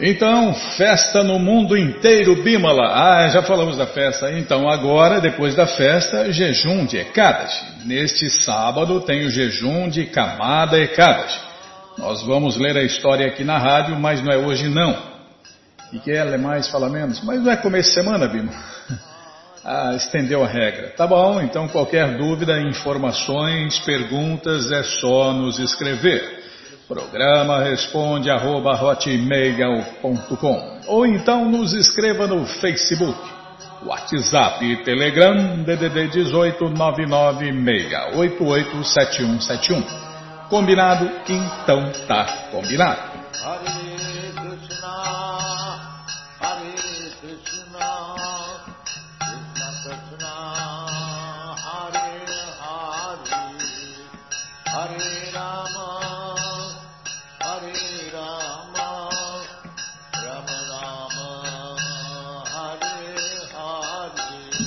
Então, festa no mundo inteiro, Bimala. Ah, já falamos da festa. Então, agora, depois da festa, jejum de Ekadashi. Neste sábado tem o jejum de Kamada Ekadashi. Nós vamos ler a história aqui na rádio, mas não é hoje não. E que ela é mais, fala menos. Mas não é começo de semana, Bima. Ah, estendeu a regra. Tá bom, então qualquer dúvida, informações, perguntas, é só nos escrever. Programa responde arroba hotmail.com ou então nos escreva no Facebook, WhatsApp e Telegram DDD 18 996887171. Combinado? Então tá combinado.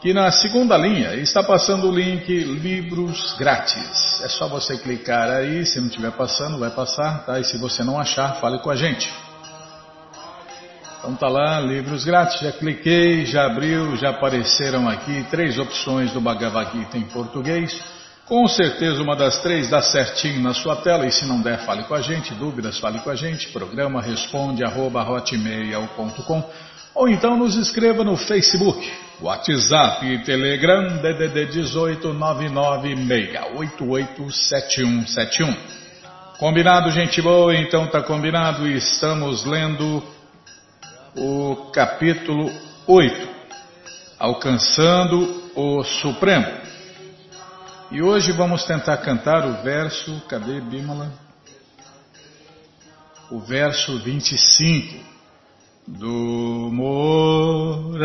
que na segunda linha está passando o link Livros Grátis. É só você clicar aí, se não estiver passando, vai passar, tá? E se você não achar, fale com a gente. Então tá lá, livros grátis, já cliquei, já abriu, já apareceram aqui três opções do Bhagavad Gita em português. Com certeza uma das três dá certinho na sua tela e se não der, fale com a gente, dúvidas, fale com a gente, programa responde arroba hotmail.com ou então nos escreva no Facebook, WhatsApp e Telegram DDD 18 996887171. Combinado, gente boa? Então tá combinado. Estamos lendo o capítulo 8, Alcançando o Supremo. E hoje vamos tentar cantar o verso, cadê Bímola? O verso 25 do Moratris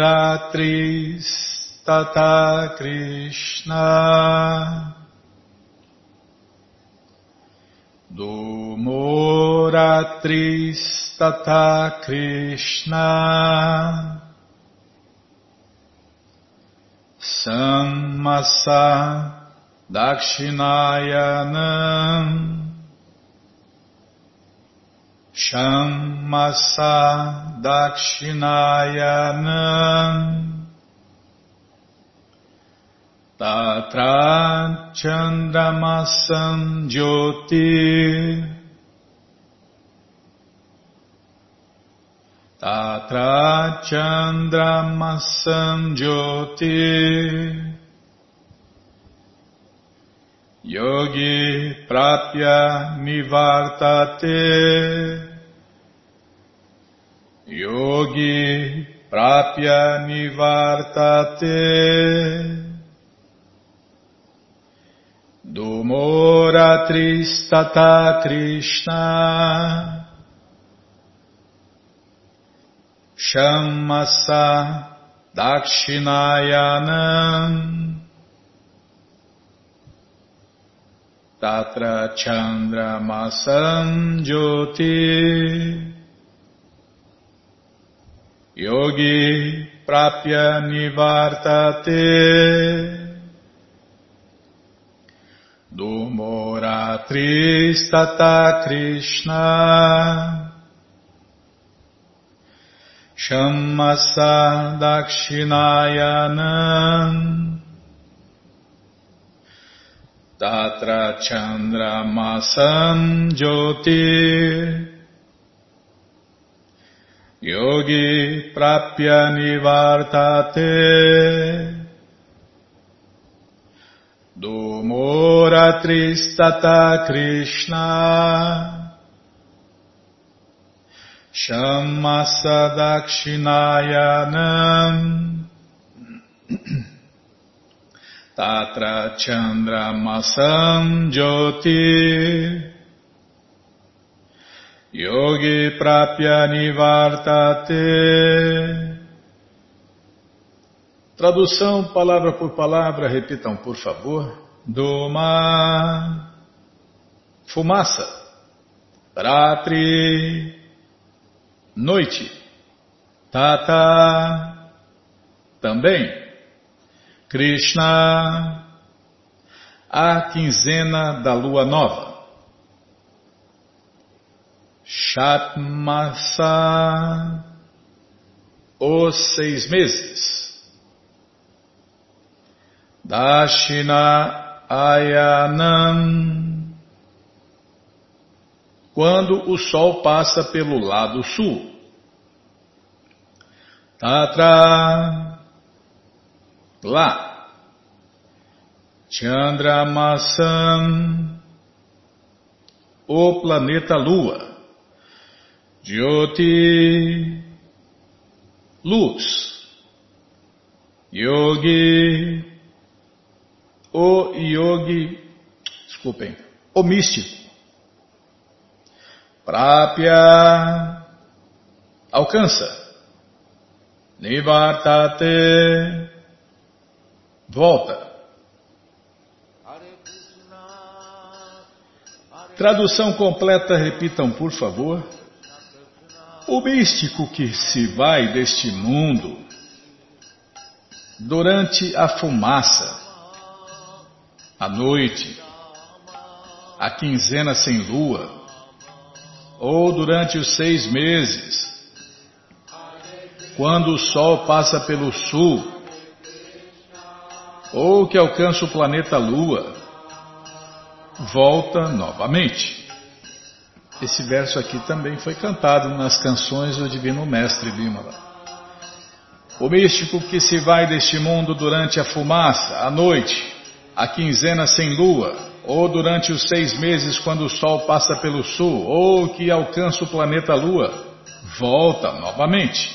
Tata Krishna. Do Moratris Tata Krishna. Sammasa Dakshinayanam Shammasa Dakshinayanam Tatra Chandramasam Jyoti. Tatra Chandramasam Jyoti Yogi Prapya Nivartate. Yogi Prapya Nivartate. Dumora Tristata Krishna. Shammasa Dakshinayanam Tatra Chandra Masam Jyoti. Yogi Prapya Nivartate. Dumora Tristata Krishna. Shammasa Dakshinayanam Tatra Chandra Masam Jyoti. Yogi Prapya Nivartate. Dumora Tristata Krishna. Shamasa Dakshinayanam Tatra Chandra Masam Jyoti. Yogi Prapya Nivartate. Tradução palavra por palavra, repitam por favor. Doma, fumaça, Ratri, noite, Tata, também, Krishna, a quinzena da lua nova. Shatmasa, os seis meses. Dashina Ayanam, quando o sol passa pelo lado sul. Tatra, lá. Chandramasam, o planeta Lua. Jyoti, luz. Yogi, o yogi, desculpem, o místico. Prapya, alcança. Nivartate, volta. Tradução completa, repitam por favor. O místico que se vai deste mundo durante a fumaça, a noite, a quinzena sem lua, ou durante os seis meses, quando o sol passa pelo sul, ou que alcança o planeta Lua, volta novamente. Esse verso aqui também foi cantado nas canções do Divino Mestre Bimala. O místico que se vai deste mundo durante a fumaça, a noite, a quinzena sem lua, ou durante os seis meses quando o sol passa pelo sul, ou que alcança o planeta Lua, volta novamente.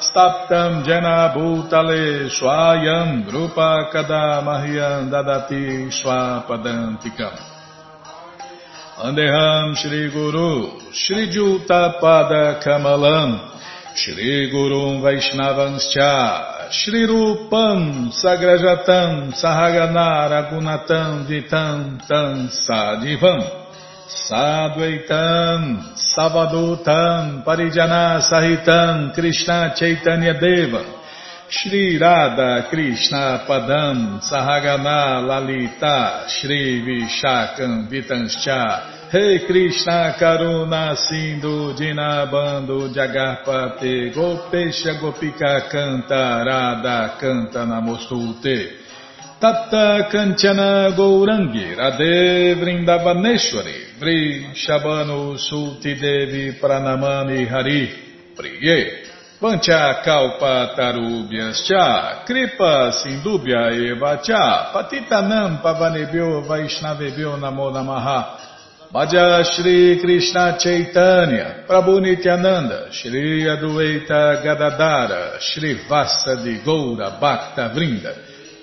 Staptam Jana Bhutale Swayam Rupa Kadamahyam Dadati Swapadantikam Andeham Shri Guru Shri Jutapada Kamalam Shri Gurum Vaishnavanscha Shri Rupam Sagrajatam Sahagana Ragunatam Vitam Tam Sadivam Sadvaitam Savadutam Parijana Sahitam Krishna Chaitanya Deva Shri Radha Krishna Padam Sahagana Lalita Shri Vishakam Vitanscha Rei Krishna Karuna Sindhu Dinabando Jagarpate Gopesha Gopika Canta Radha Canta Namostute Tata Kanchana Gourangi Radhe Vrindavaneshwari Vri Shabano Sulti Devi Pranamani Hari Priye Vancha Kalpa Tarubhyas Cha Kripa Sindubhya Eva Cha Patitanam Pavanebhyo Vaishnavebhyo Namo Namaha Madhya Shri Krishna Chaitanya, Prabhu Nityananda, Shri Adueita Gadadara, Shri Vasa de Goura Bhakta Vrinda,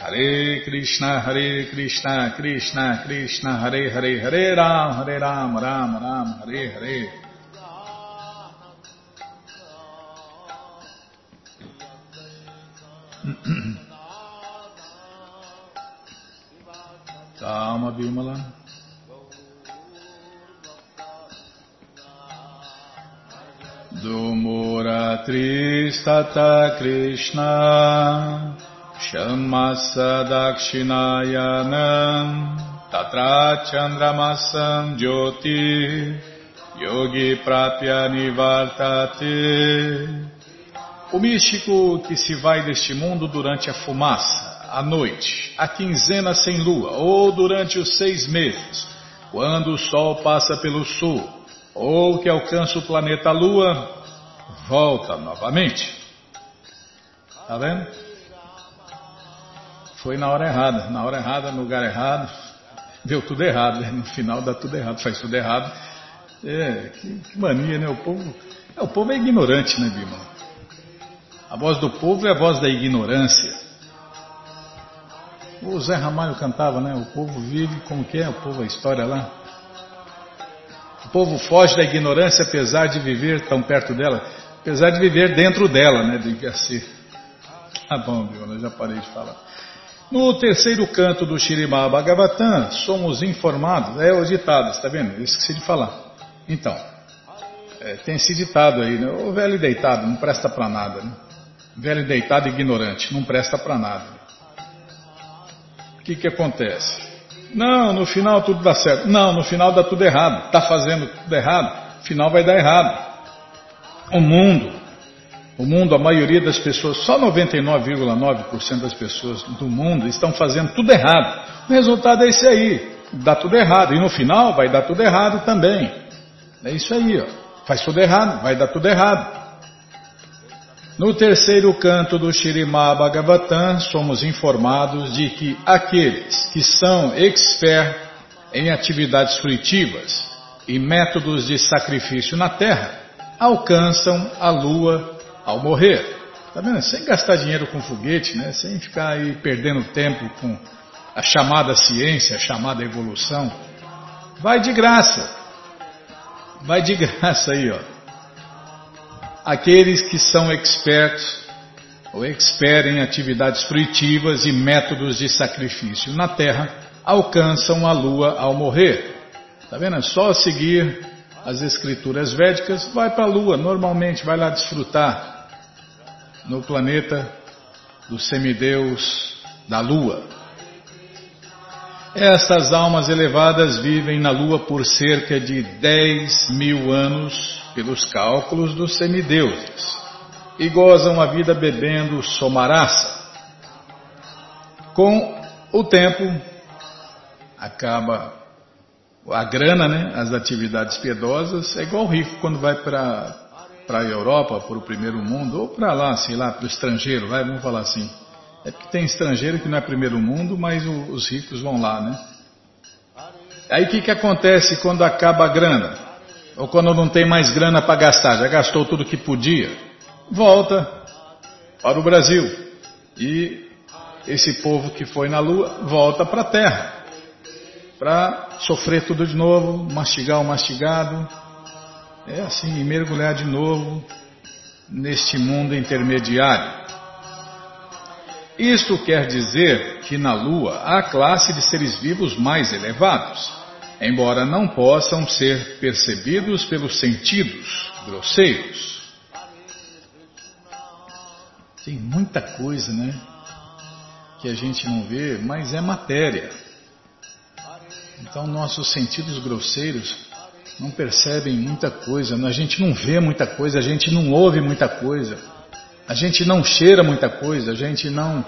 Hare Krishna, Hare Krishna, Krishna Krishna, Hare Hare, Hare Ram, Hare Ram, Ram Ram, Hare Hare. Calma, Bimala. Do Muratri Krishna. Shamasa Dakshinayanam Tatra Chandramasam Jyoti Yogi Prapya Nivartate O místico que se vai deste mundo durante a fumaça, a noite, a quinzena sem lua, ou durante os seis meses, quando o sol passa pelo sul, ou que alcança o planeta Lua, volta novamente. Tá vendo? Foi na hora errada, na hora errada, no lugar errado, deu tudo errado, né? no final dá tudo errado, faz tudo errado. É, que, que mania, né? O povo, é, o povo é ignorante, né, Bima? A voz do povo é a voz da ignorância. O Zé Ramalho cantava, né? O povo vive como que é? O povo, a história lá. O povo foge da ignorância apesar de viver tão perto dela, apesar de viver dentro dela, né? Devia ser. Tá bom, viu? já parei de falar. No terceiro canto do Shirimá Bhagavatam, somos informados, é o ditado, está vendo? Eu esqueci de falar. Então, é, tem esse ditado aí, né? O velho deitado não presta para nada, né? Velho deitado ignorante, não presta para nada. O que, que acontece? Não, no final tudo dá certo. Não, no final dá tudo errado. Está fazendo tudo errado, no final vai dar errado. O mundo, o mundo, a maioria das pessoas, só 99,9% das pessoas do mundo estão fazendo tudo errado. O resultado é esse aí, dá tudo errado. E no final vai dar tudo errado também. É isso aí, ó. Faz tudo errado, vai dar tudo errado. No terceiro canto do Shirimá Bhagavatam, somos informados de que aqueles que são expert em atividades fruitivas e métodos de sacrifício na terra alcançam a lua ao morrer. Tá vendo? Sem gastar dinheiro com foguete, né? Sem ficar aí perdendo tempo com a chamada ciência, a chamada evolução. Vai de graça. Vai de graça aí, ó aqueles que são expertos ou expert em atividades fruitivas e métodos de sacrifício na terra alcançam a lua ao morrer. Tá vendo? É só seguir as escrituras védicas, vai para a lua, normalmente vai lá desfrutar no planeta do semideus da lua. Estas almas elevadas vivem na lua por cerca de 10 mil anos pelos cálculos dos semideuses, e gozam a vida bebendo somarasa. Com o tempo, acaba a grana, né, as atividades piedosas, é igual o rico quando vai para para a Europa, para o primeiro mundo, ou para lá, sei lá, para o estrangeiro, vai, vamos falar assim. É porque tem estrangeiro que não é primeiro mundo, mas o, os ricos vão lá, né? Aí o que, que acontece quando acaba a grana? ou quando não tem mais grana para gastar, já gastou tudo que podia, volta para o Brasil. E esse povo que foi na Lua volta para a Terra, para sofrer tudo de novo, mastigar o mastigado, é assim, mergulhar de novo neste mundo intermediário. Isto quer dizer que na Lua há classe de seres vivos mais elevados embora não possam ser percebidos pelos sentidos grosseiros. Tem muita coisa, né? Que a gente não vê, mas é matéria. Então, nossos sentidos grosseiros não percebem muita coisa, a gente não vê muita coisa, a gente não ouve muita coisa, a gente não cheira muita coisa, a gente não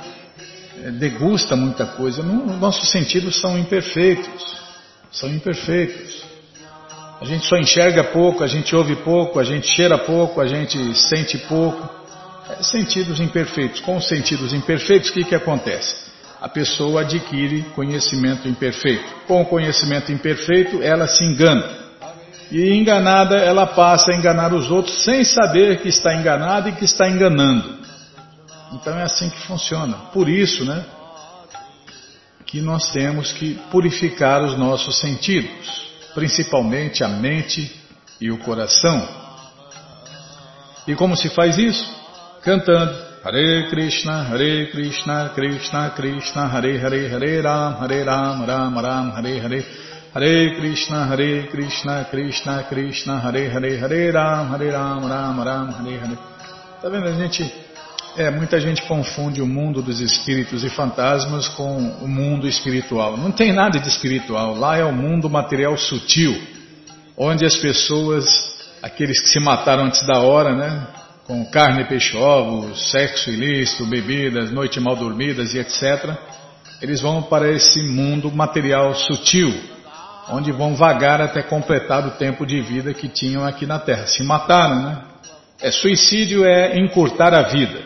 eh, degusta muita coisa. Nossos sentidos são imperfeitos são imperfeitos. A gente só enxerga pouco, a gente ouve pouco, a gente cheira pouco, a gente sente pouco. É, sentidos imperfeitos. Com os sentidos imperfeitos, o que, que acontece? A pessoa adquire conhecimento imperfeito. Com o conhecimento imperfeito, ela se engana. E enganada, ela passa a enganar os outros sem saber que está enganada e que está enganando. Então é assim que funciona. Por isso, né? que nós temos que purificar os nossos sentidos, principalmente a mente e o coração. E como se faz isso? Cantando, Hare Krishna, Hare Krishna, Krishna Krishna, Hare Hare, Hare Ram, Hare Ram, Ram Ram, Hare Hare, Hare Krishna, Hare Krishna, Krishna Krishna, Hare Hare, Hare Ram, Hare Ram, Ram Ram, Hare Hare. Tá vendo? A gente, é, muita gente confunde o mundo dos espíritos e fantasmas com o mundo espiritual. Não tem nada de espiritual. Lá é o mundo material sutil, onde as pessoas, aqueles que se mataram antes da hora, né? Com carne, peixe, ovos, sexo ilícito, bebidas, noite mal dormidas e etc., eles vão para esse mundo material sutil, onde vão vagar até completar o tempo de vida que tinham aqui na Terra. Se mataram, né? É, suicídio é encurtar a vida.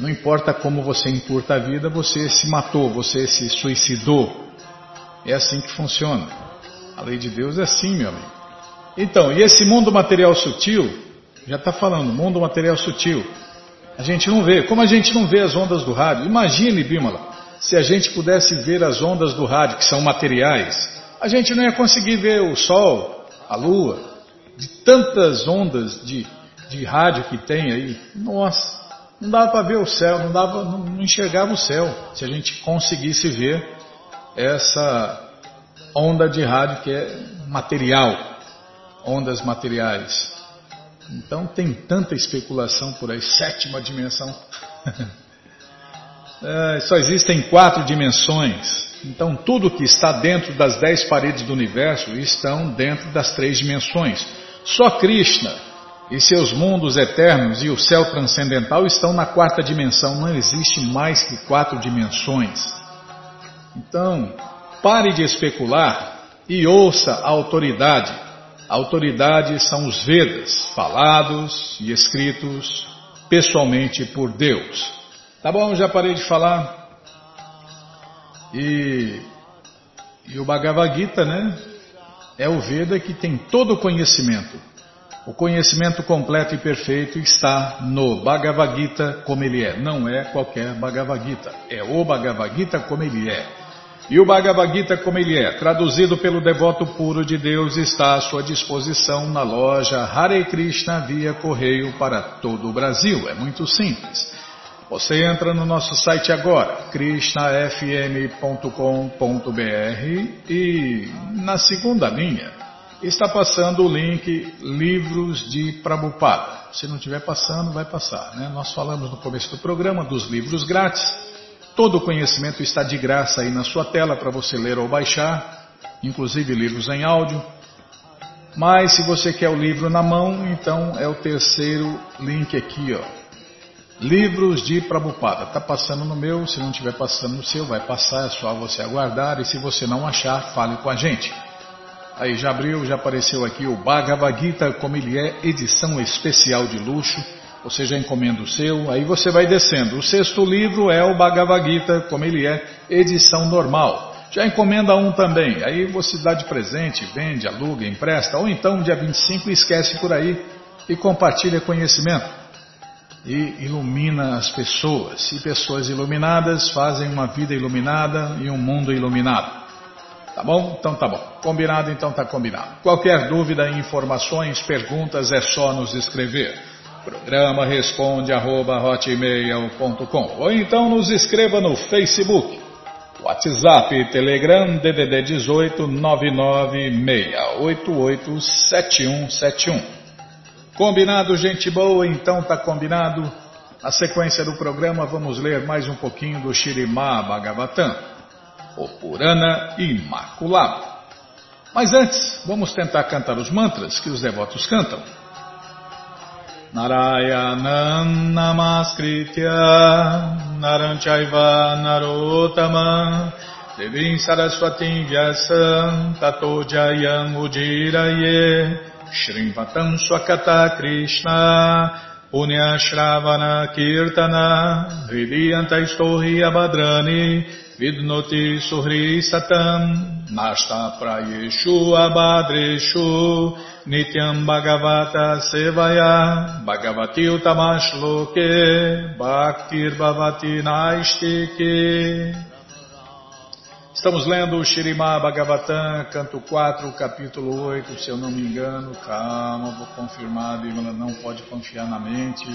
Não importa como você encurta a vida, você se matou, você se suicidou. É assim que funciona. A lei de Deus é assim, meu amigo. Então, e esse mundo material sutil, já está falando, mundo material sutil. A gente não vê. Como a gente não vê as ondas do rádio, imagine, Bímola, se a gente pudesse ver as ondas do rádio, que são materiais, a gente não ia conseguir ver o Sol, a Lua, de tantas ondas de, de rádio que tem aí. Nossa, não dava para ver o céu, não, dava, não, não enxergava o céu se a gente conseguisse ver essa onda de rádio que é material, ondas materiais. Então tem tanta especulação por aí, sétima dimensão. é, só existem quatro dimensões. Então tudo que está dentro das dez paredes do universo estão dentro das três dimensões. Só Krishna e seus mundos eternos e o céu transcendental estão na quarta dimensão. Não existe mais que quatro dimensões. Então, pare de especular e ouça a autoridade a autoridade são os Vedas, falados e escritos pessoalmente por Deus. Tá bom, já parei de falar. E, e o Bhagavad Gita, né? É o Veda que tem todo o conhecimento. O conhecimento completo e perfeito está no Bhagavad Gita como ele é. Não é qualquer Bhagavad Gita. É o Bhagavad Gita como ele é. E o Bhagavad Gita, como ele é, traduzido pelo devoto puro de Deus, está à sua disposição na loja Hare Krishna via correio para todo o Brasil. É muito simples. Você entra no nosso site agora, krishnafm.com.br e na segunda linha está passando o link Livros de Prabhupada. Se não estiver passando, vai passar. Né? Nós falamos no começo do programa dos livros grátis. Todo o conhecimento está de graça aí na sua tela para você ler ou baixar, inclusive livros em áudio. Mas se você quer o livro na mão, então é o terceiro link aqui, ó. Livros de Prabhupada. Está passando no meu, se não estiver passando no seu, vai passar, é só você aguardar. E se você não achar, fale com a gente. Aí já abriu, já apareceu aqui o Bhagavad Gita, como ele é, edição especial de luxo você já encomenda o seu, aí você vai descendo. O sexto livro é o Bhagavad Gita, como ele é, edição normal. Já encomenda um também, aí você dá de presente, vende, aluga, empresta, ou então dia 25 esquece por aí e compartilha conhecimento. E ilumina as pessoas. E pessoas iluminadas fazem uma vida iluminada e um mundo iluminado. Tá bom? Então tá bom. Combinado, então tá combinado. Qualquer dúvida, informações, perguntas, é só nos escrever. Programa responde arroba hotmail.com ou então nos escreva no Facebook, WhatsApp, Telegram, DDD 18 996887171. Combinado, gente boa? Então tá combinado. Na sequência do programa vamos ler mais um pouquinho do Shirimá Bhagavatam, o Purana Imaculado. Mas antes, vamos tentar cantar os mantras que os devotos cantam. Narayanam Namaskritya Naranchaiva Narotama Devim Saraswati Vyasam Tato Jayam Ujiraye Shrivatam Swakata Krishna Punya Shravana Kirtana Hridiyanta Istohi Abhadrani Vidnoti Suhri Satam Nasta Prayeshu Abhadreshu Nityam Bhagavata Sevaya Bhagavati Utamashloke Bhaktir Bhavati Naistike Estamos lendo o Shirimá Bhagavatam, canto 4, capítulo 8, se eu não me engano. Calma, vou confirmar, Bíblia não pode confiar na mente.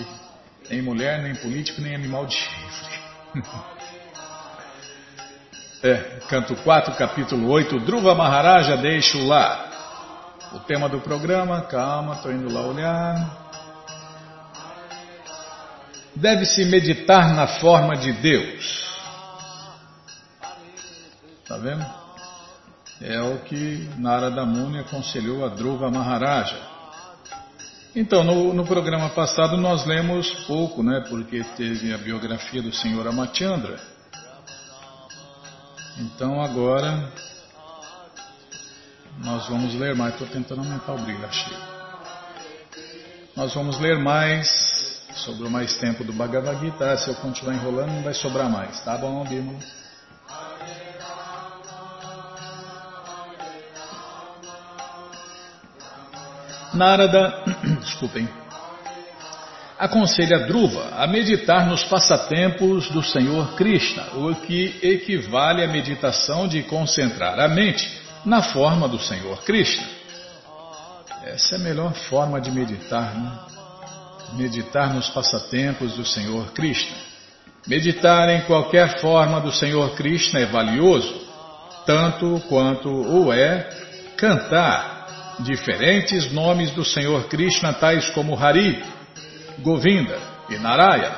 nem mulher, nem político, nem animal de chifre. é, canto 4, capítulo 8, Dhruva Maharaja, deixo lá. O tema do programa, calma, estou indo lá olhar. Deve-se meditar na forma de Deus. Está vendo? É o que Narada Muni aconselhou a Dhruva Maharaja. Então, no, no, programa passado nós lemos pouco, né? Porque teve a biografia do Senhor Amachandra. Então agora nós vamos ler mais. Estou tentando aumentar o brilho, achei. Nós vamos ler mais. Sobrou mais tempo do Bhagavad Gita. Se eu continuar enrolando, não vai sobrar mais. Tá bom, Bímola? Narada, desculpem, aconselha Dhruva a meditar nos passatempos do Senhor Krishna, o que equivale à meditação de concentrar a mente na forma do Senhor Krishna. Essa é a melhor forma de meditar, né? Meditar nos passatempos do Senhor Krishna. Meditar em qualquer forma do Senhor Krishna é valioso, tanto quanto o é cantar diferentes nomes do Senhor Krishna, tais como Hari, Govinda e Narayana.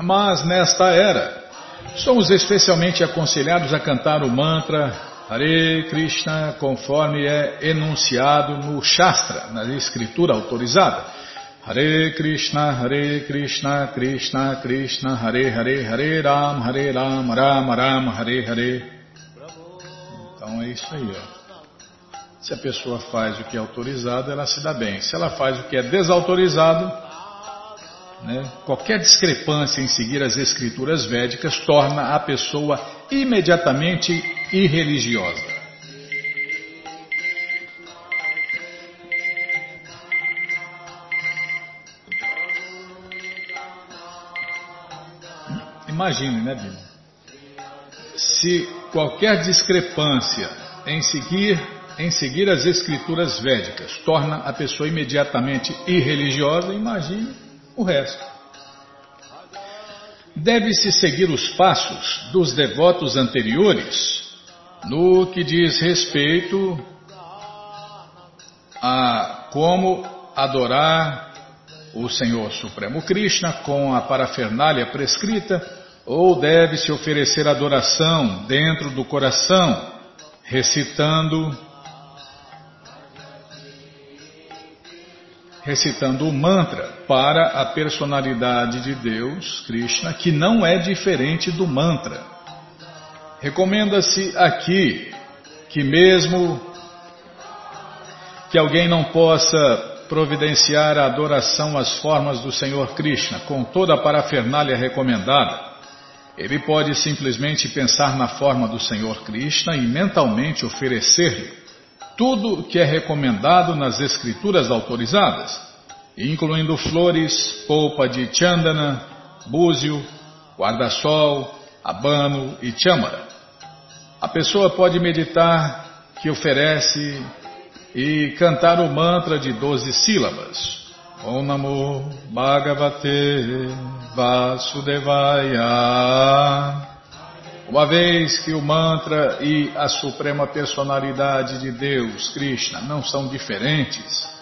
Mas nesta era, somos especialmente aconselhados a cantar o mantra Hare Krishna conforme é enunciado no Shastra, na escritura autorizada. Hare Krishna, Hare Krishna, Krishna Krishna, Hare Hare, Hare Ram, Hare Ram, Ram Ram, Hare Hare. Então é isso aí, ó. Se a pessoa faz o que é autorizado, ela se dá bem. Se ela faz o que é desautorizado, né, qualquer discrepância em seguir as escrituras védicas torna a pessoa imediatamente irreligiosa. Imagine, né, Bíblia? Se qualquer discrepância em seguir em seguir as escrituras védicas torna a pessoa imediatamente irreligiosa, imagine o resto. Deve-se seguir os passos dos devotos anteriores no que diz respeito a como adorar o Senhor Supremo Krishna com a parafernália prescrita, ou deve-se oferecer adoração dentro do coração, recitando recitando o mantra para a personalidade de Deus, Krishna, que não é diferente do mantra. Recomenda-se aqui que mesmo que alguém não possa providenciar a adoração às formas do Senhor Krishna com toda a parafernália recomendada, ele pode simplesmente pensar na forma do Senhor Krishna e mentalmente oferecer-lhe tudo que é recomendado nas escrituras autorizadas, incluindo flores, polpa de chandana, búzio, guarda-sol, abano e chamara. A pessoa pode meditar que oferece e cantar o mantra de doze sílabas. Om Namo Bhagavate Vasudevaya uma vez que o mantra e a suprema personalidade de Deus, Krishna, não são diferentes,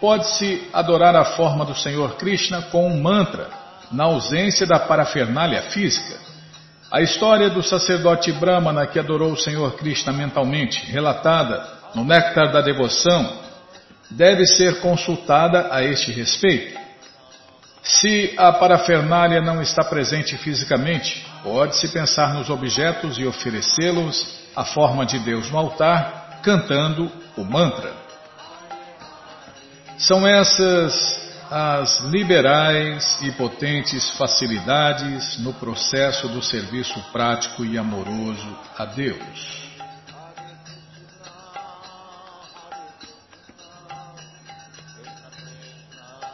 pode-se adorar a forma do Senhor Krishna com um mantra, na ausência da parafernália física. A história do sacerdote Brahmana que adorou o Senhor Krishna mentalmente, relatada no Néctar da Devoção, deve ser consultada a este respeito. Se a parafernália não está presente fisicamente, pode-se pensar nos objetos e oferecê-los à forma de Deus no altar, cantando o mantra. São essas as liberais e potentes facilidades no processo do serviço prático e amoroso a Deus.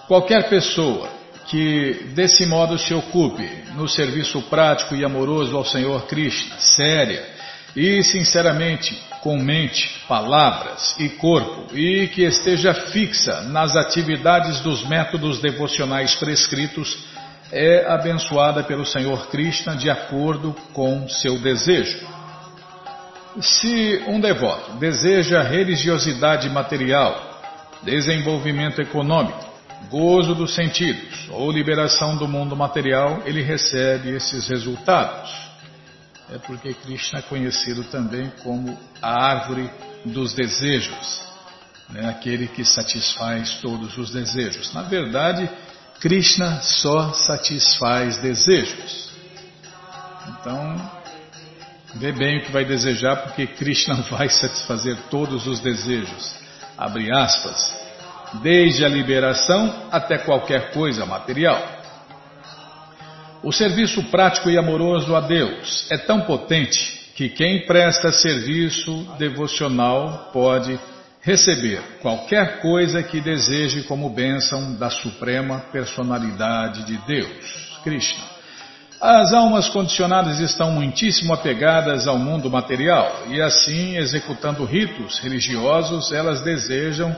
Qualquer pessoa que desse modo se ocupe no serviço prático e amoroso ao Senhor Krishna, séria e sinceramente com mente, palavras e corpo e que esteja fixa nas atividades dos métodos devocionais prescritos é abençoada pelo Senhor Krishna de acordo com seu desejo. Se um devoto deseja religiosidade material, desenvolvimento econômico, gozo dos sentidos ou liberação do mundo material, ele recebe esses resultados. É porque Krishna é conhecido também como a árvore dos desejos, né? aquele que satisfaz todos os desejos. Na verdade, Krishna só satisfaz desejos. Então, vê bem o que vai desejar, porque Krishna vai satisfazer todos os desejos. Abre aspas. Desde a liberação até qualquer coisa material. O serviço prático e amoroso a Deus é tão potente que quem presta serviço devocional pode receber qualquer coisa que deseje como bênção da Suprema Personalidade de Deus, Krishna. As almas condicionadas estão muitíssimo apegadas ao mundo material e, assim, executando ritos religiosos, elas desejam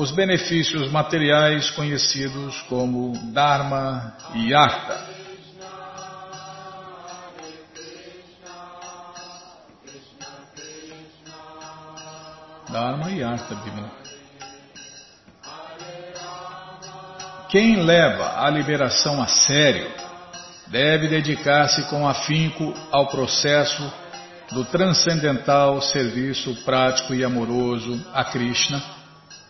os benefícios materiais conhecidos como Dharma e Artha. Dharma e Artha Bhima. Quem leva a liberação a sério deve dedicar-se com afinco ao processo do transcendental serviço prático e amoroso a Krishna,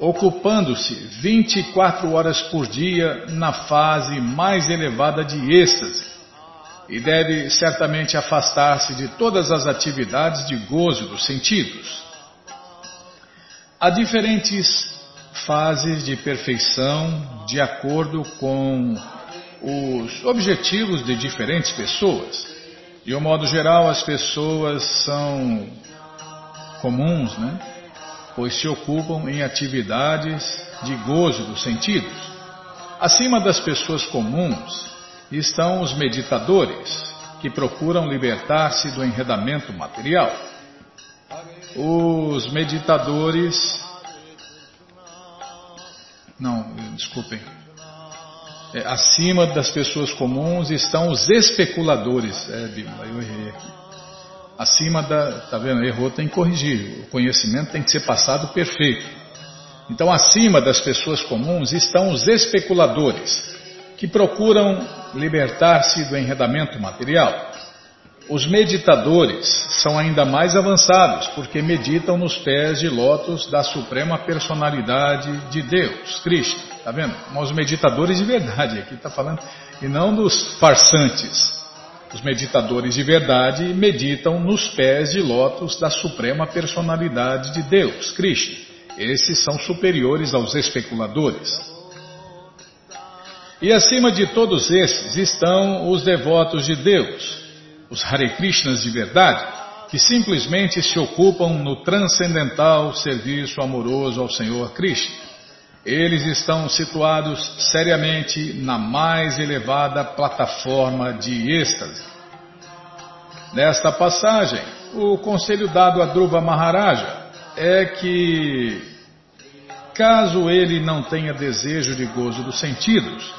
ocupando-se 24 horas por dia na fase mais elevada de êxtase, e deve certamente afastar-se de todas as atividades de gozo dos sentidos. Há diferentes fases de perfeição de acordo com os objetivos de diferentes pessoas. De um modo geral, as pessoas são comuns, né? Pois se ocupam em atividades de gozo dos sentidos. Acima das pessoas comuns estão os meditadores, que procuram libertar-se do enredamento material os meditadores. Não, desculpem. É, acima das pessoas comuns estão os especuladores. É, eu errei aqui. Acima da. Tá vendo? Errou, tem que corrigir. O conhecimento tem que ser passado perfeito. Então, acima das pessoas comuns estão os especuladores, que procuram libertar-se do enredamento material. Os meditadores são ainda mais avançados porque meditam nos pés de lótus da suprema personalidade de Deus, Cristo. Tá vendo? Os meditadores de verdade, aqui está falando, e não dos farsantes. Os meditadores de verdade meditam nos pés de lótus da suprema personalidade de Deus, Cristo. Esses são superiores aos especuladores. E acima de todos esses estão os devotos de Deus, os Hare Krishnas de verdade, que simplesmente se ocupam no transcendental serviço amoroso ao Senhor Krishna. Eles estão situados seriamente na mais elevada plataforma de êxtase. Nesta passagem, o conselho dado a Dhruva Maharaja é que, caso ele não tenha desejo de gozo dos sentidos,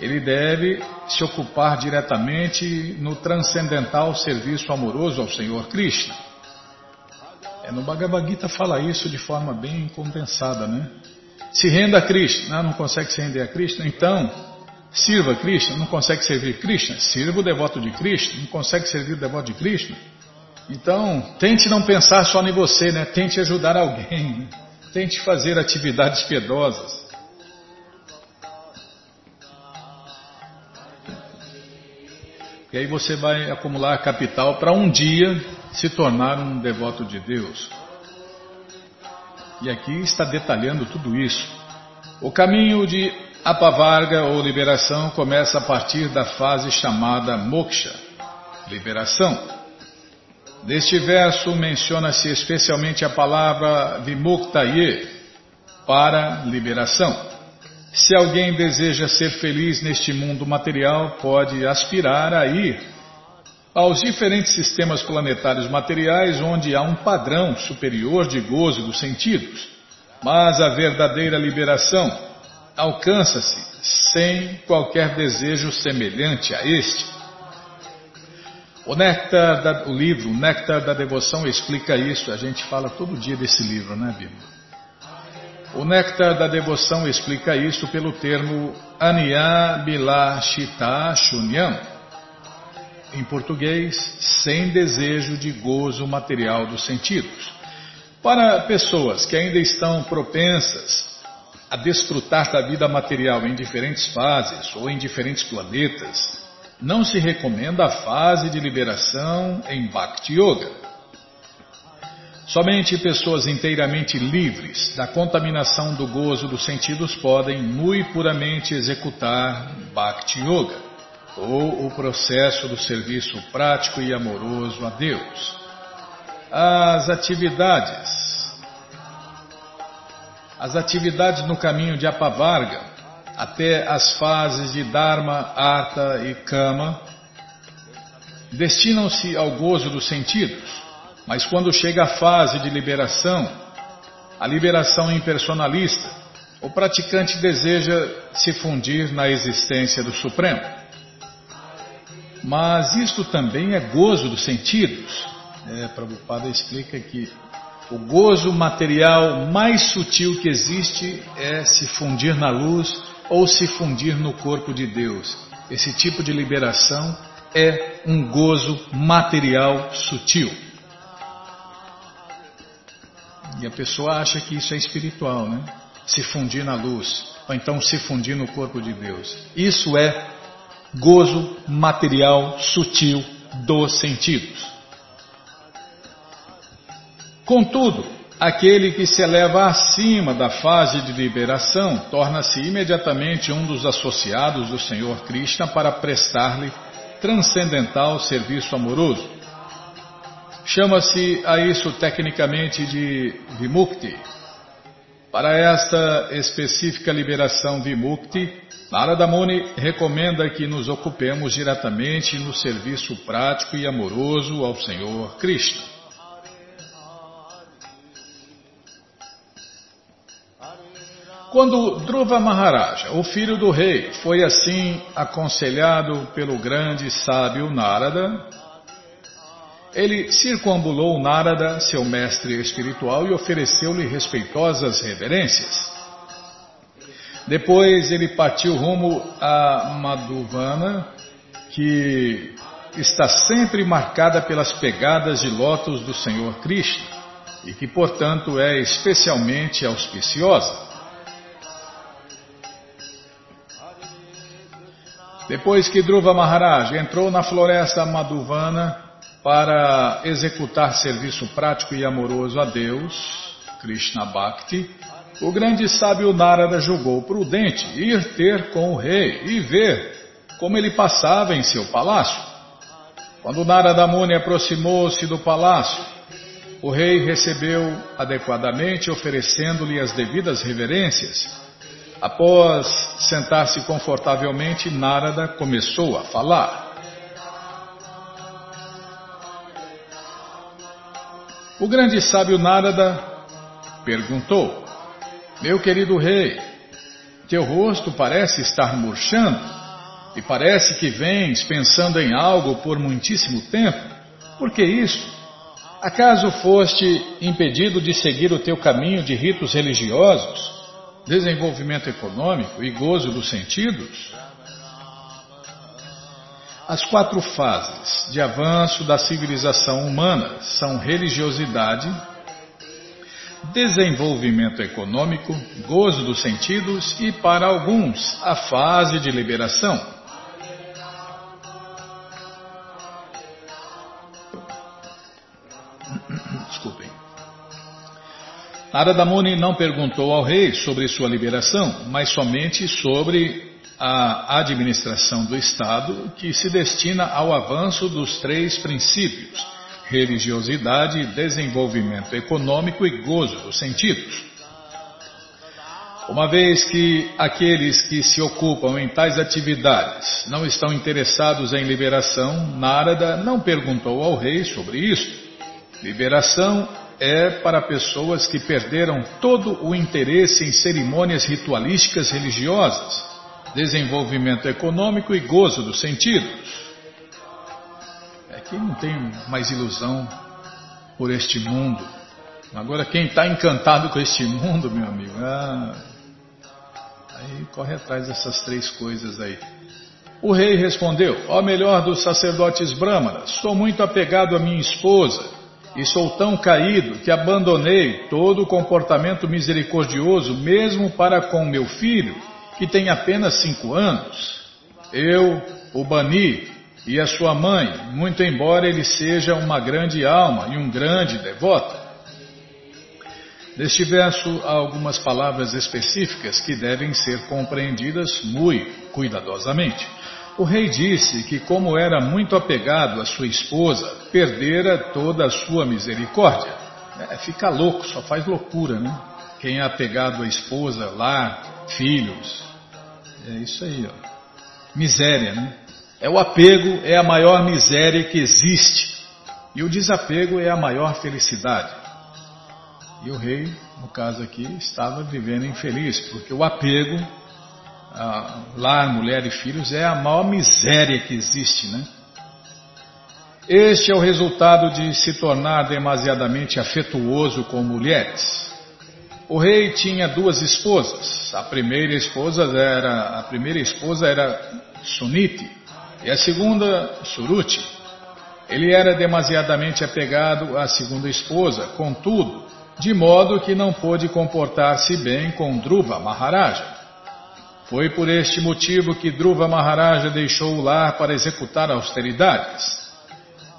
ele deve se ocupar diretamente no transcendental serviço amoroso ao Senhor Krishna. É, no Bhagavad Gita fala isso de forma bem compensada, né? Se renda a Krishna, não consegue se render a Krishna, então sirva a Krishna, não consegue servir Krishna, sirva o devoto de Krishna, não consegue servir o devoto de Krishna. Então, tente não pensar só em você, né? Tente ajudar alguém, né? tente fazer atividades piedosas. E aí você vai acumular capital para um dia se tornar um devoto de Deus. E aqui está detalhando tudo isso. O caminho de apavarga ou liberação começa a partir da fase chamada moksha, liberação. Neste verso menciona-se especialmente a palavra vimuktaye, para liberação. Se alguém deseja ser feliz neste mundo material, pode aspirar a ir aos diferentes sistemas planetários materiais onde há um padrão superior de gozo dos sentidos. Mas a verdadeira liberação alcança-se sem qualquer desejo semelhante a este. O, da, o livro, o Néctar da Devoção, explica isso. A gente fala todo dia desse livro, né, Bíblia? O Néctar da Devoção explica isso pelo termo Anya Bilashita Shunyam, em português, sem desejo de gozo material dos sentidos. Para pessoas que ainda estão propensas a desfrutar da vida material em diferentes fases ou em diferentes planetas, não se recomenda a fase de liberação em Bhakti Yoga. Somente pessoas inteiramente livres da contaminação do gozo dos sentidos podem muito puramente executar Bhakti Yoga, ou o processo do serviço prático e amoroso a Deus. As atividades. As atividades no caminho de Apavarga, até as fases de Dharma, Artha e Kama, destinam-se ao gozo dos sentidos mas quando chega a fase de liberação, a liberação impersonalista, o praticante deseja se fundir na existência do Supremo. Mas isto também é gozo dos sentidos. É, Prabhupada explica que o gozo material mais sutil que existe é se fundir na luz ou se fundir no corpo de Deus. Esse tipo de liberação é um gozo material sutil. E a pessoa acha que isso é espiritual, né? Se fundir na luz, ou então se fundir no corpo de Deus. Isso é gozo material sutil dos sentidos. Contudo, aquele que se eleva acima da fase de liberação torna-se imediatamente um dos associados do Senhor Krishna para prestar-lhe transcendental serviço amoroso Chama-se a isso tecnicamente de Vimukti. Para esta específica liberação Vimukti, Narada Muni recomenda que nos ocupemos diretamente no serviço prático e amoroso ao Senhor Krishna. Quando Dhruva Maharaja, o filho do rei, foi assim aconselhado pelo grande sábio Narada, ele circunambulou Narada, seu mestre espiritual, e ofereceu-lhe respeitosas reverências. Depois ele partiu rumo a Madhuvana, que está sempre marcada pelas pegadas de lótus do Senhor Krishna e que, portanto, é especialmente auspiciosa. Depois que Dhruva Maharaj entrou na floresta Madhuvana, para executar serviço prático e amoroso a Deus, Krishna Bhakti, o grande sábio Narada julgou prudente ir ter com o rei e ver como ele passava em seu palácio. Quando Narada Muni aproximou-se do palácio, o rei recebeu adequadamente, oferecendo-lhe as devidas reverências. Após sentar-se confortavelmente, Narada começou a falar. O grande sábio Narada perguntou: Meu querido rei, teu rosto parece estar murchando e parece que vens pensando em algo por muitíssimo tempo. Por que isso? Acaso foste impedido de seguir o teu caminho de ritos religiosos, desenvolvimento econômico e gozo dos sentidos? As quatro fases de avanço da civilização humana são religiosidade, desenvolvimento econômico, gozo dos sentidos e, para alguns, a fase de liberação. Desculpem. Narada Muni não perguntou ao rei sobre sua liberação, mas somente sobre a administração do Estado que se destina ao avanço dos três princípios: religiosidade, desenvolvimento econômico e gozo dos sentidos. Uma vez que aqueles que se ocupam em tais atividades não estão interessados em liberação, Narada não perguntou ao rei sobre isso. Liberação é para pessoas que perderam todo o interesse em cerimônias ritualísticas religiosas, desenvolvimento econômico e gozo dos sentidos. É que não tem mais ilusão por este mundo. Agora, quem está encantado com este mundo, meu amigo, ah, aí corre atrás dessas três coisas aí. O rei respondeu: Ó melhor dos sacerdotes brahmanas, sou muito apegado à minha esposa e sou tão caído que abandonei todo o comportamento misericordioso, mesmo para com meu filho, que tem apenas cinco anos. Eu o bani e a sua mãe, muito embora ele seja uma grande alma e um grande devoto. Neste verso há algumas palavras específicas que devem ser compreendidas muito cuidadosamente. O rei disse que, como era muito apegado à sua esposa, perdera toda a sua misericórdia. É, fica louco, só faz loucura, né? Quem é apegado à esposa, lá, filhos. É isso aí, ó. Miséria, né? É o apego, é a maior miséria que existe. E o desapego é a maior felicidade. E o rei, no caso aqui, estava vivendo infeliz, porque o apego ah, lar, mulher e filhos é a maior miséria que existe, né? Este é o resultado de se tornar demasiadamente afetuoso com mulheres. O rei tinha duas esposas. A primeira esposa era a primeira esposa era Suniti e a segunda Suruti. Ele era demasiadamente apegado à segunda esposa, contudo, de modo que não pôde comportar-se bem com Dhruva Maharaja. Foi por este motivo que Dhruva Maharaja deixou o lar para executar austeridades.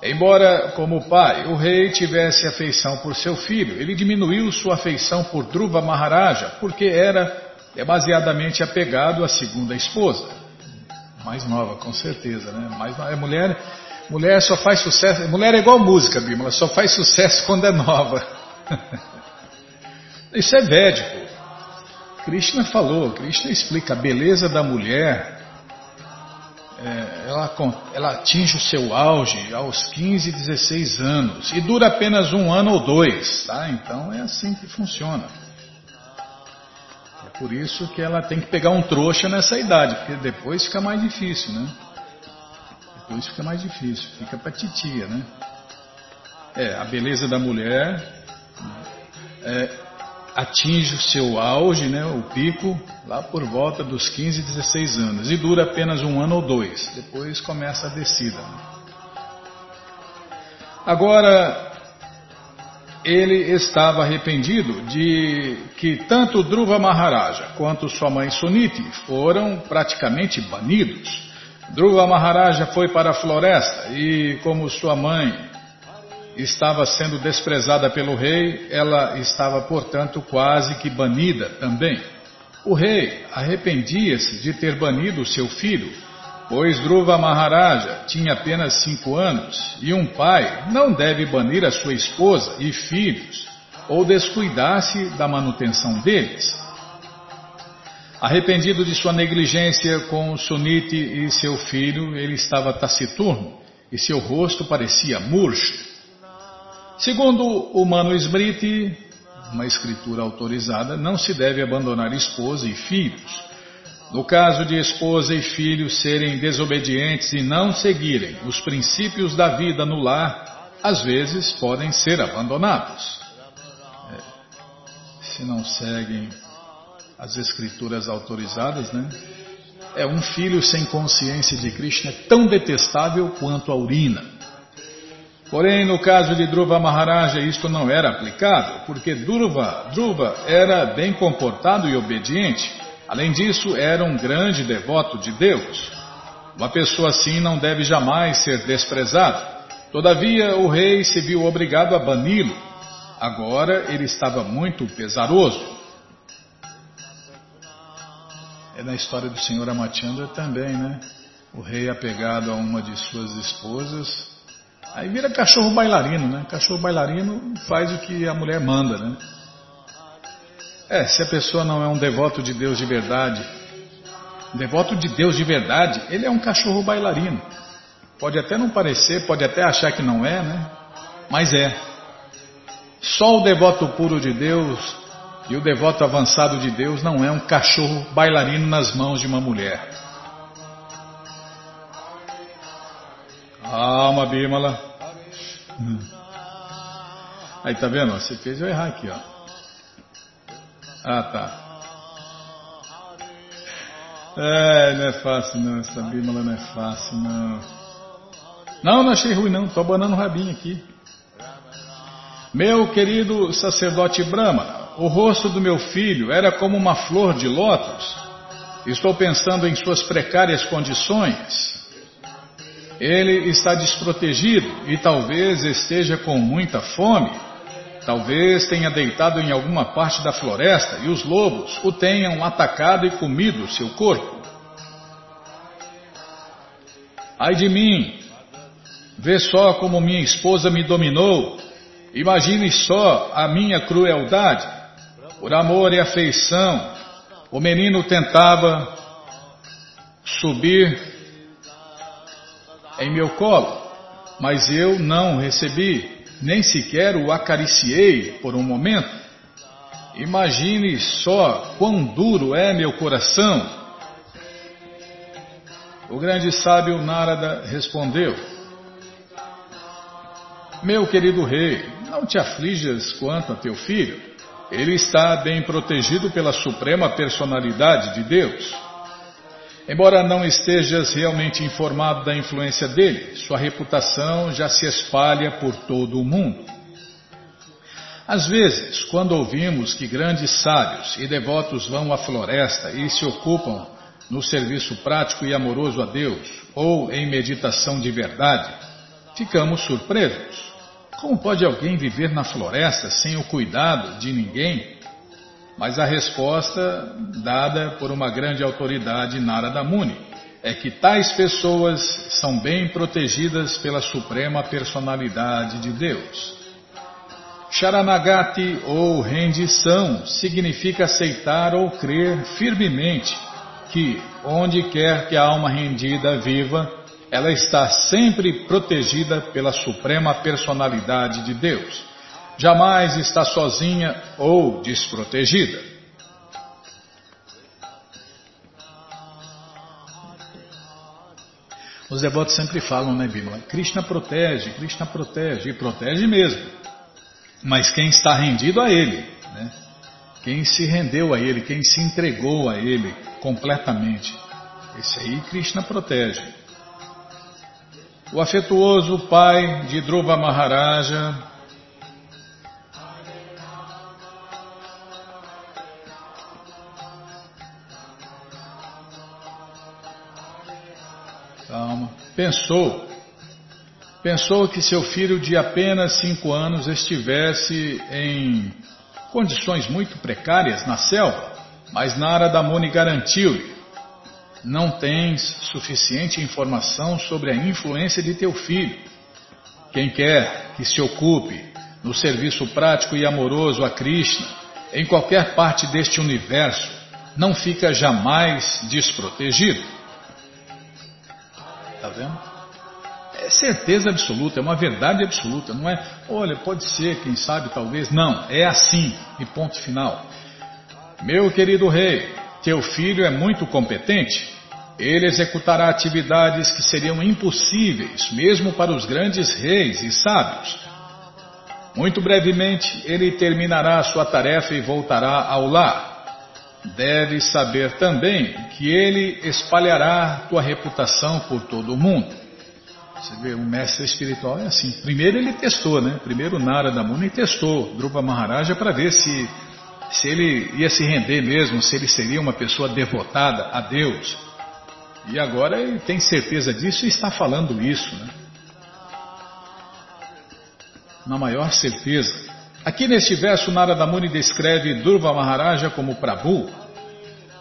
Embora, como pai, o rei tivesse afeição por seu filho, ele diminuiu sua afeição por Dhruva Maharaja porque era demasiadamente apegado à segunda esposa. Mais nova, com certeza, né? Mais nova. É mulher, mulher só faz sucesso. Mulher é igual música, Bímola, só faz sucesso quando é nova. Isso é védico. Krishna falou, Krishna explica, a beleza da mulher, é, ela, ela atinge o seu auge aos 15, 16 anos e dura apenas um ano ou dois, tá? Então é assim que funciona. Por isso que ela tem que pegar um trouxa nessa idade, porque depois fica mais difícil, né? Depois fica mais difícil, fica pra titia, né? É, a beleza da mulher é, atinge o seu auge, né, o pico, lá por volta dos 15, 16 anos. E dura apenas um ano ou dois. Depois começa a descida. Agora, ele estava arrependido de que tanto Dhruva Maharaja quanto sua mãe Suniti foram praticamente banidos. Dhruva Maharaja foi para a floresta e, como sua mãe estava sendo desprezada pelo rei, ela estava, portanto, quase que banida também. O rei arrependia-se de ter banido seu filho, pois Dhruva Maharaja tinha apenas cinco anos e um pai não deve banir a sua esposa e filhos ou descuidar-se da manutenção deles. Arrependido de sua negligência com Suniti e seu filho, ele estava taciturno e seu rosto parecia murcho. Segundo o Mano Smriti, uma escritura autorizada, não se deve abandonar esposa e filhos. No caso de esposa e filhos serem desobedientes e não seguirem os princípios da vida no lar, às vezes podem ser abandonados. É, se não seguem as escrituras autorizadas, né? É um filho sem consciência de Krishna é tão detestável quanto a urina. Porém, no caso de Dhruva Maharaja, isto não era aplicado, porque Dhruva, Dhruva era bem comportado e obediente. Além disso, era um grande devoto de Deus. Uma pessoa assim não deve jamais ser desprezada. Todavia, o rei se viu obrigado a bani-lo. Agora ele estava muito pesaroso. É na história do senhor Amatianda também, né? O rei apegado a uma de suas esposas Aí vira cachorro bailarino, né? Cachorro bailarino faz o que a mulher manda, né? É, se a pessoa não é um devoto de Deus de verdade, devoto de Deus de verdade, ele é um cachorro bailarino. Pode até não parecer, pode até achar que não é, né? Mas é. Só o devoto puro de Deus e o devoto avançado de Deus não é um cachorro bailarino nas mãos de uma mulher. Calma, Bímala. Aí tá vendo? Você fez eu errar aqui, ó. Ah, tá. É, não é fácil não, essa Bímala não é fácil não. Não, não achei ruim não, tô abanando o rabinho aqui. Meu querido sacerdote Brahma, o rosto do meu filho era como uma flor de lótus. Estou pensando em suas precárias condições. Ele está desprotegido e talvez esteja com muita fome. Talvez tenha deitado em alguma parte da floresta e os lobos o tenham atacado e comido seu corpo. Ai de mim! Vê só como minha esposa me dominou. Imagine só a minha crueldade. Por amor e afeição, o menino tentava subir em meu colo, mas eu não recebi nem sequer o acariciei por um momento. Imagine só quão duro é meu coração. O grande sábio Narada respondeu: Meu querido rei, não te aflijas quanto a teu filho. Ele está bem protegido pela suprema personalidade de Deus. Embora não estejas realmente informado da influência dele, sua reputação já se espalha por todo o mundo. Às vezes, quando ouvimos que grandes sábios e devotos vão à floresta e se ocupam no serviço prático e amoroso a Deus, ou em meditação de verdade, ficamos surpresos. Como pode alguém viver na floresta sem o cuidado de ninguém mas a resposta dada por uma grande autoridade Narada Muni é que tais pessoas são bem protegidas pela suprema personalidade de Deus. Sharanagati ou rendição significa aceitar ou crer firmemente que, onde quer que a alma rendida viva, ela está sempre protegida pela suprema personalidade de Deus jamais está sozinha ou desprotegida. Os devotos sempre falam, né, Bíblia? Krishna protege, Krishna protege, e protege mesmo. Mas quem está rendido a Ele, né? quem se rendeu a Ele, quem se entregou a Ele completamente, esse aí Krishna protege. O afetuoso pai de Dhruva Maharaja Pensou. Pensou que seu filho de apenas cinco anos estivesse em condições muito precárias na selva, mas Narada Muni garantiu-lhe: não tens suficiente informação sobre a influência de teu filho. Quem quer que se ocupe no serviço prático e amoroso a Krishna, em qualquer parte deste universo, não fica jamais desprotegido. Vendo? É certeza absoluta, é uma verdade absoluta, não é? Olha, pode ser, quem sabe, talvez. Não, é assim, e ponto final. Meu querido rei, teu filho é muito competente. Ele executará atividades que seriam impossíveis, mesmo para os grandes reis e sábios. Muito brevemente, ele terminará sua tarefa e voltará ao lar. Deve saber também que ele espalhará tua reputação por todo o mundo. Você vê, um mestre espiritual é assim. Primeiro ele testou, né? Primeiro Narada Muni testou Drupa Maharaja para ver se, se ele ia se render mesmo, se ele seria uma pessoa devotada a Deus. E agora ele tem certeza disso e está falando isso, né? Na maior certeza. Aqui neste verso, Narada Muni descreve Durva Maharaja como Prabhu.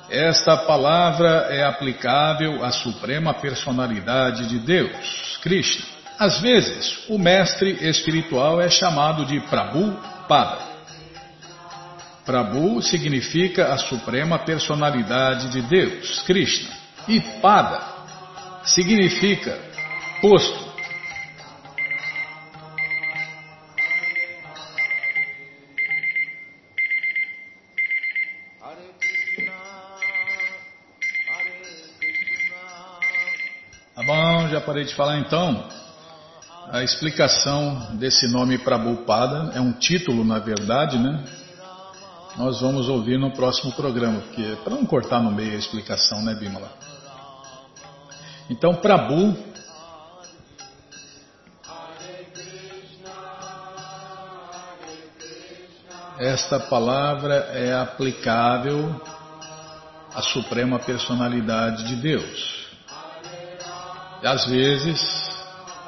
Esta palavra é aplicável à suprema personalidade de Deus, Krishna. Às vezes, o mestre espiritual é chamado de Prabhu Pada. Prabhu significa a suprema personalidade de Deus, Krishna. E Pada significa posto. Já parei de falar então. A explicação desse nome Prabhupada é um título, na verdade, né? nós vamos ouvir no próximo programa, porque para não cortar no meio a explicação, né, Bimala? Então, Prabhu esta palavra é aplicável à suprema personalidade de Deus. E às vezes,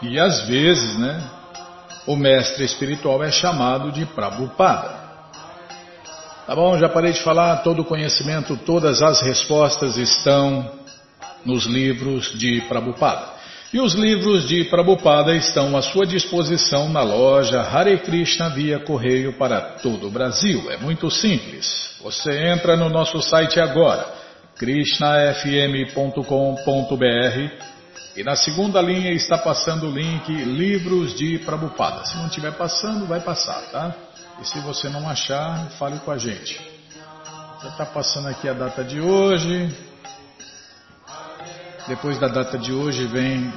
e às vezes, né, o mestre espiritual é chamado de Prabhupada. Tá bom, já parei de falar, todo o conhecimento, todas as respostas estão nos livros de Prabhupada. E os livros de Prabhupada estão à sua disposição na loja Hare Krishna via correio para todo o Brasil. É muito simples. Você entra no nosso site agora, krishnafm.com.br e na segunda linha está passando o link Livros de Prabhupada. Se não estiver passando, vai passar, tá? E se você não achar, fale com a gente. Já está passando aqui a data de hoje. Depois da data de hoje vem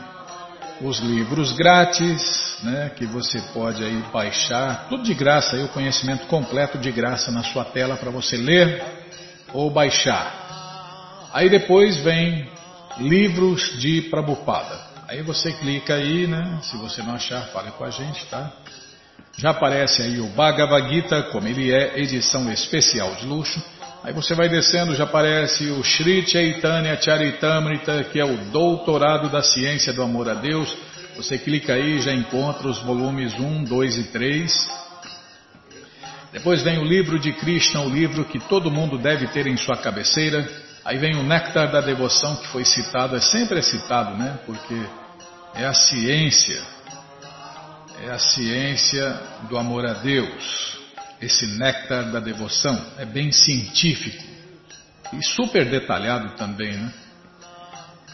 os livros grátis, né, que você pode aí baixar, tudo de graça, aí o conhecimento completo de graça na sua tela para você ler ou baixar. Aí depois vem livros de Prabupada. Aí você clica aí, né? Se você não achar, fale com a gente, tá? Já aparece aí o Bhagavad Gita, como ele é, edição especial de luxo. Aí você vai descendo, já aparece o Sri Chaitanya Charitamrita, que é o doutorado da ciência do amor a Deus. Você clica aí, já encontra os volumes 1, 2 e 3. Depois vem o livro de Krishna, o livro que todo mundo deve ter em sua cabeceira. Aí vem o Néctar da Devoção, que foi citado, é sempre é citado, né? Porque é a ciência é a ciência do amor a Deus, esse néctar da devoção. É bem científico e super detalhado também, né?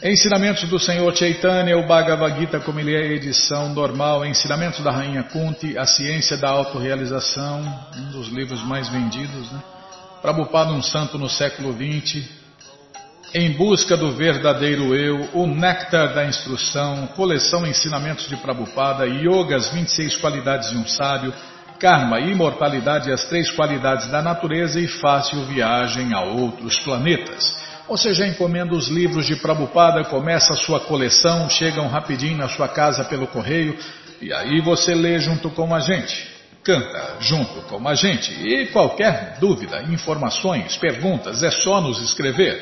Ensinamentos do Senhor Chaitanya, o Bhagavad Gita, como ele é edição normal, Ensinamentos da Rainha Kunti, A Ciência da Autorrealização, um dos livros mais vendidos, né? Prabhupada, um santo no século XX, em busca do verdadeiro eu, o néctar da instrução, coleção Ensinamentos de Prabhupada, Yoga, as 26 qualidades de um sábio, Karma, imortalidade, as três qualidades da natureza e fácil viagem a outros planetas. Você já encomenda os livros de Prabhupada, começa a sua coleção, chegam rapidinho na sua casa pelo correio e aí você lê junto com a gente. Canta junto com a gente. E qualquer dúvida, informações, perguntas, é só nos escrever.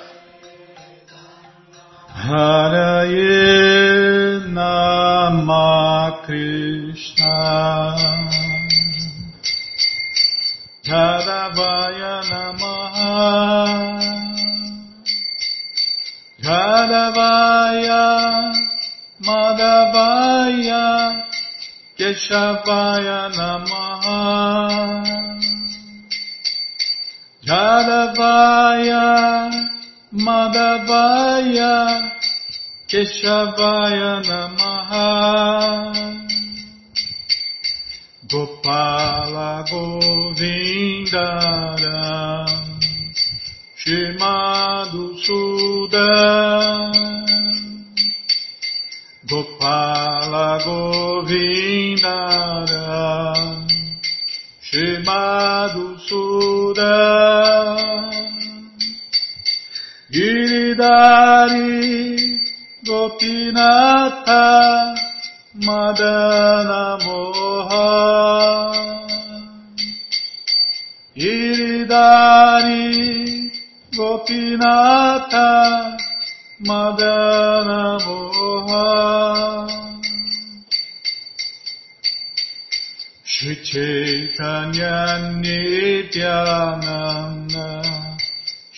Haraye Nama Krishna. Jadavaya Namaha. Jadavaya Madhavaya Keshavaya Namaha. Jadavaya Madhavaya Keshavaya Namaha. Gopala Govindara Shimadu Suda Gopala Govindara Shimadu Suda Giridari Gopinatha Madana Moha Giridari Gopinatha Madana Moha Shri Chaitanya Nityananda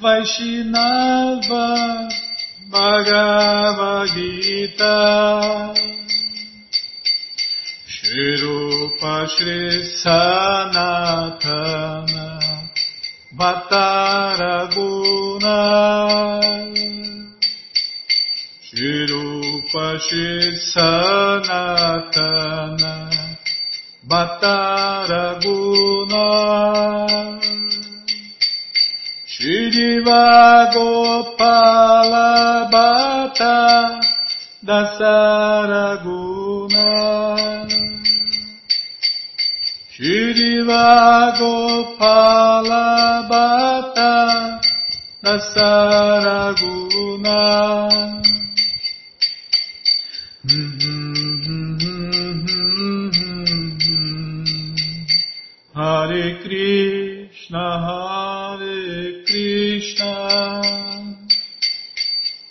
Vaishnava Bhagavad Gita Shri Shri Sanatana Bhattaraguna Shri Shri Sanatana Bhattaraguna Shri Diva Gopala Bhatta Dasaraguna. Shriva Gopala Bhatta Dasaraguna. Hare Krishna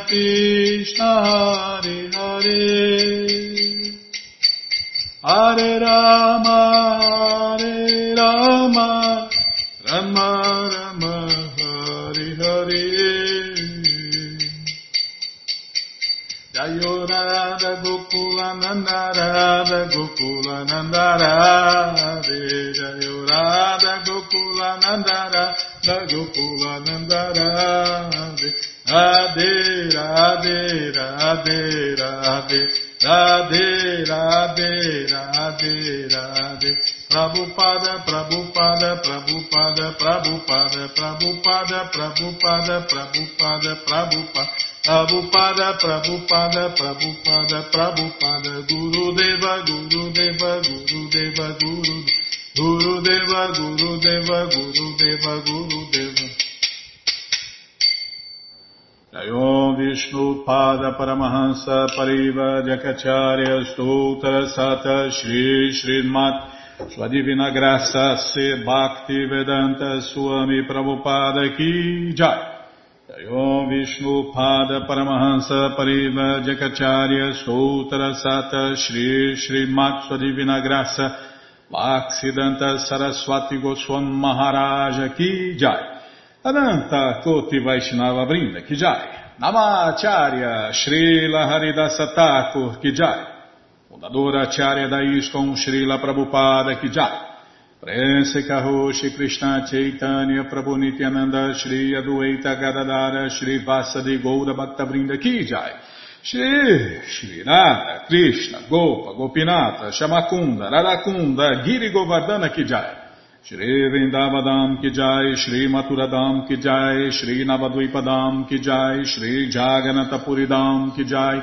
Krishna Prabhupada, Prabhupada, Prabhupada, Guru Deva, Guru Deva, Guru Deva, Guru Guru Deva, Guru Deva, Guru Deva, Guru Deva. Jayom Vishnu Pada Paramahansa Pariva Jakacharya Stoutra Sata Shri Srimat Sua Divina Graça Se Bhakti Vedanta Swami Prabhupada Ki Jai Jayom Vishnu Pada Paramahansa Pariva Jakacharya Sutra Sata Shri Shri Sua Divina Graça Bhaksidanta Saraswati Goswam Maharaja Ki Jai Ananta Koti Vaishnava Brinda Ki Jai Namacharya Srila Haridasa Thakur Ki Jai Fundadora Acharya da ISKCON Srila Prabhupada Ki Jai Prense Karoshi Krishna Chaitanya Prabhu Nityananda Shri Adueta Gadadara Shri Vasadi Goura Bhaktavrinda Ki Jai. Shri Shri Radha Krishna Gopa Gopinata Shamakunda Radakunda Giri Govardhana Ki Jai. Shri Vrindavadam ki jai, Shri Maturadam ki jai, Shri Navadvipadam ki jai, Shri Jaganatapuridam ki jai,